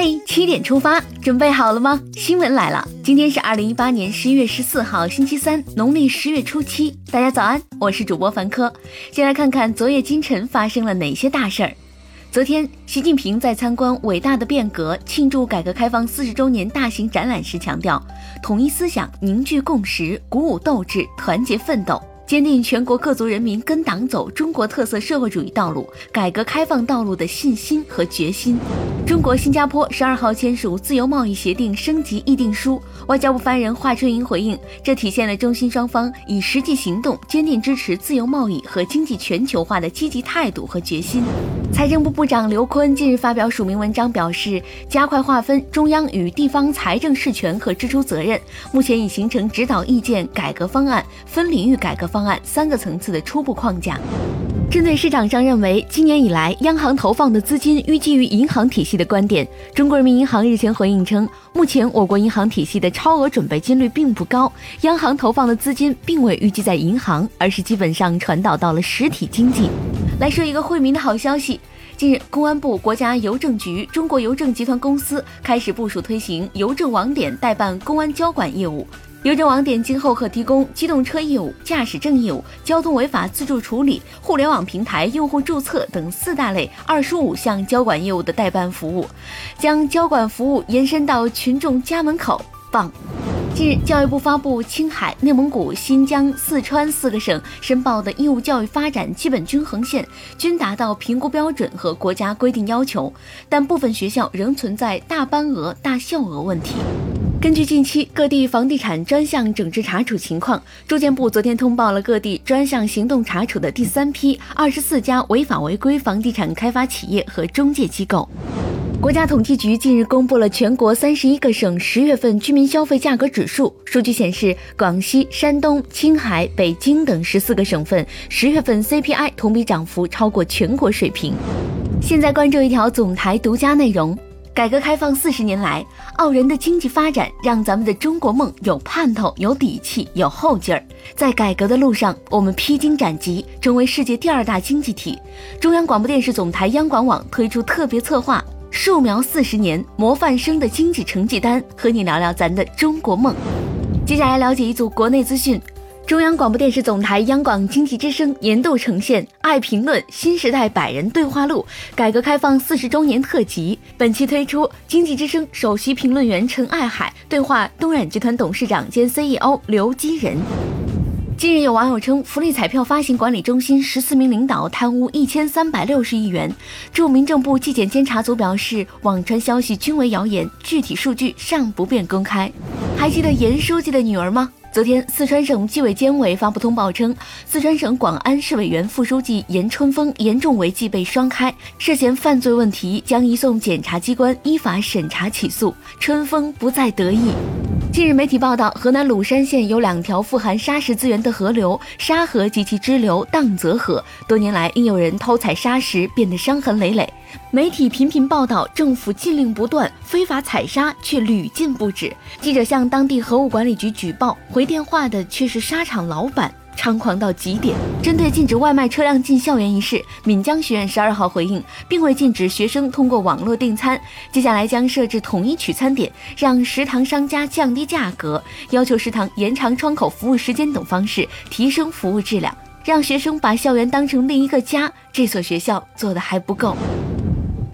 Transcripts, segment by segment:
嗨，七点出发，准备好了吗？新闻来了，今天是二零一八年十一月十四号，星期三，农历十月初七。大家早安，我是主播凡科。先来看看昨夜今晨发生了哪些大事儿。昨天，习近平在参观“伟大的变革”庆祝改革开放四十周年大型展览时强调，统一思想，凝聚共识，鼓舞斗志，团结奋斗。坚定全国各族人民跟党走中国特色社会主义道路、改革开放道路的信心和决心。中国新加坡十二号签署自由贸易协定升级议定书，外交部发言人华春莹回应，这体现了中新双方以实际行动坚定支持自由贸易和经济全球化的积极态度和决心。财政部部长刘昆近日发表署名文章，表示加快划分中央与地方财政事权和支出责任，目前已形成指导意见、改革方案、分领域改革方。方案三个层次的初步框架。针对市场上认为今年以来央行投放的资金淤积于银行体系的观点，中国人民银行日前回应称，目前我国银行体系的超额准备金率并不高，央行投放的资金并未淤积在银行，而是基本上传导到了实体经济。来说一个惠民的好消息，近日，公安部、国家邮政局、中国邮政集团公司开始部署推行邮政网点代办公安交管业务。邮政网点今后可提供机动车业务、驾驶证业务、交通违法自助处理、互联网平台用户注册等四大类二十五项交管业务的代办服务，将交管服务延伸到群众家门口。棒！近日，教育部发布青海、内蒙古、新疆、四川四个省申报的义务教育发展基本均衡线均达到评估标准和国家规定要求，但部分学校仍存在大班额、大校额问题。根据近期各地房地产专项整治查处情况，住建部昨天通报了各地专项行动查处的第三批二十四家违法违规房地产开发企业和中介机构。国家统计局近日公布了全国三十一个省十月份居民消费价格指数，数据显示，广西、山东、青海、北京等十四个省份十月份 CPI 同比涨幅超过全国水平。现在关注一条总台独家内容。改革开放四十年来，傲人的经济发展让咱们的中国梦有盼头、有底气、有后劲儿。在改革的路上，我们披荆斩棘，成为世界第二大经济体。中央广播电视总台央广网推出特别策划《树苗四十年模范生的经济成绩单》，和你聊聊咱的中国梦。接下来了解一组国内资讯。中央广播电视总台央广经济之声年度呈现《爱评论新时代百人对话录》改革开放四十周年特辑，本期推出经济之声首席评论员陈爱海对话东软集团董事长兼 CEO 刘基仁。近日有网友称，福利彩票发行管理中心十四名领导贪污一千三百六十亿元。驻民政部纪检监察组表示，网传消息均为谣言，具体数据尚不便公开。还记得严书记的女儿吗？昨天，四川省纪委监委发布通报称，四川省广安市委原副书记严春风严重违纪被双开，涉嫌犯罪问题将移送检察机关依法审查起诉。春风不再得意。近日，媒体报道，河南鲁山县有两条富含砂石资源的河流——沙河及其支流荡泽河，多年来因有人偷采砂石，变得伤痕累累。媒体频频报道，政府禁令不断，非法采砂却屡禁不止。记者向当地河务管理局举报，回电话的却是沙场老板，猖狂到极点。针对禁止外卖车辆进校园一事，闽江学院十二号回应，并未禁止学生通过网络订餐，接下来将设置统一取餐点，让食堂商家降低价格，要求食堂延长窗口服务时间等方式提升服务质量，让学生把校园当成另一个家。这所学校做的还不够。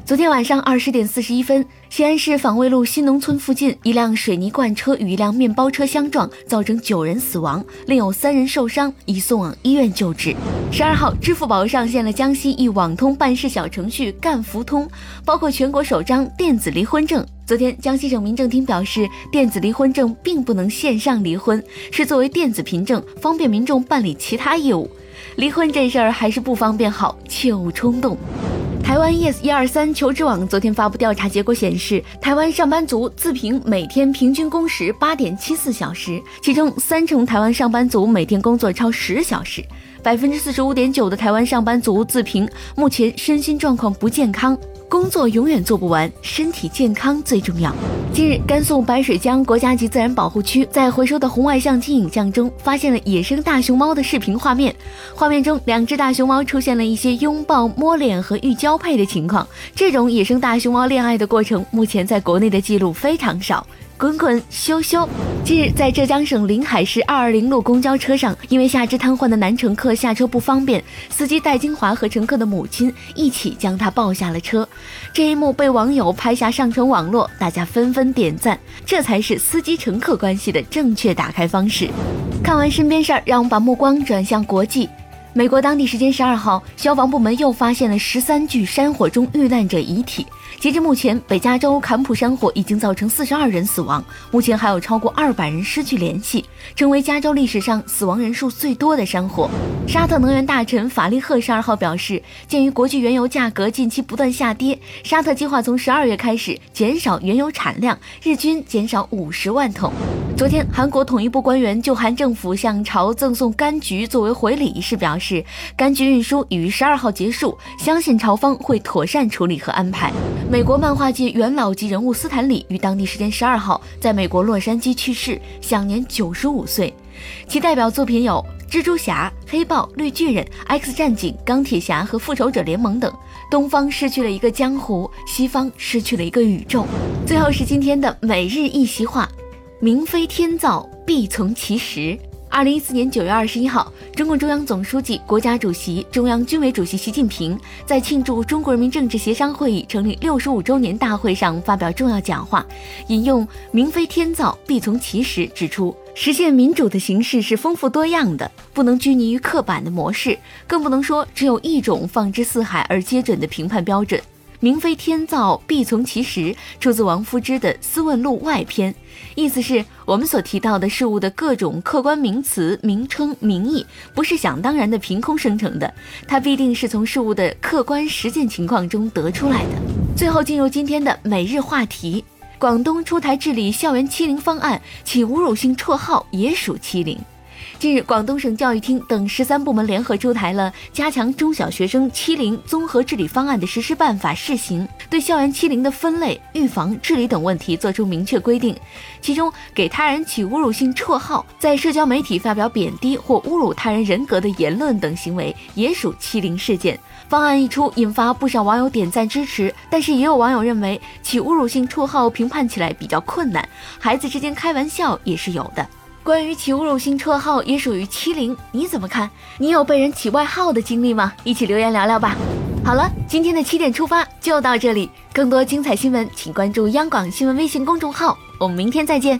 昨天晚上二十点四十一分，西安市坊卫路新农村附近，一辆水泥罐车与一辆面包车相撞，造成九人死亡，另有三人受伤，已送往医院救治。十二号，支付宝上线了江西一网通办事小程序“干福通”，包括全国首张电子离婚证。昨天，江西省民政厅表示，电子离婚证并不能线上离婚，是作为电子凭证，方便民众办理其他业务。离婚这事儿还是不方便好，切勿冲动。台湾 yes 一二三求职网昨天发布调查结果显示，台湾上班族自评每天平均工时八点七四小时，其中三成台湾上班族每天工作超十小时，百分之四十五点九的台湾上班族自评目前身心状况不健康。工作永远做不完，身体健康最重要。近日，甘肃白水江国家级自然保护区在回收的红外相机影像中，发现了野生大熊猫的视频画面。画面中，两只大熊猫出现了一些拥抱、摸脸和欲交配的情况。这种野生大熊猫恋爱的过程，目前在国内的记录非常少。滚滚羞羞。近日，在浙江省临海市二二零路公交车上，因为下肢瘫痪的男乘客下车不方便，司机戴金华和乘客的母亲一起将他抱下了车。这一幕被网友拍下上传网络，大家纷纷点赞。这才是司机乘客关系的正确打开方式。看完身边事儿，让我们把目光转向国际。美国当地时间十二号，消防部门又发现了十三具山火中遇难者遗体。截至目前，北加州坎普山火已经造成四十二人死亡，目前还有超过二百人失去联系，成为加州历史上死亡人数最多的山火。沙特能源大臣法利赫十二号表示，鉴于国际原油价格近期不断下跌，沙特计划从十二月开始减少原油产量，日均减少五十万桶。昨天，韩国统一部官员就韩政府向朝赠送柑橘作为回礼一事表示，柑橘运输已于十二号结束，相信朝方会妥善处理和安排。美国漫画界元老级人物斯坦李于当地时间十二号在美国洛杉矶去世，享年九十五岁。其代表作品有《蜘蛛侠》《黑豹》《绿巨人》《X 战警》《钢铁侠》和《复仇者联盟》等。东方失去了一个江湖，西方失去了一个宇宙。最后是今天的每日一席话：明非天造，必从其时。二零一四年九月二十一号，中共中央总书记、国家主席、中央军委主席习近平在庆祝中国人民政治协商会议成立六十五周年大会上发表重要讲话，引用“民非天造，必从其时”，指出实现民主的形式是丰富多样的，不能拘泥于刻板的模式，更不能说只有一种放之四海而皆准的评判标准。名非天造，必从其时，出自王夫之的《思问录外篇》，意思是我们所提到的事物的各种客观名词、名称、名义，不是想当然的凭空生成的，它必定是从事物的客观实践情况中得出来的。最后进入今天的每日话题：广东出台治理校园欺凌方案，其侮辱性绰号也属欺凌。近日，广东省教育厅等十三部门联合出台了加强中小学生欺凌综合治理方案的实施办法试行，对校园欺凌的分类、预防、治理等问题作出明确规定。其中，给他人起侮辱性绰号，在社交媒体发表贬低或侮辱他人人格的言论等行为，也属欺凌事件。方案一出，引发不少网友点赞支持，但是也有网友认为起侮辱性绰号评判起来比较困难，孩子之间开玩笑也是有的。关于起侮辱性绰号也属于欺凌，你怎么看？你有被人起外号的经历吗？一起留言聊聊吧。好了，今天的七点出发就到这里，更多精彩新闻请关注央广新闻微信公众号，我们明天再见。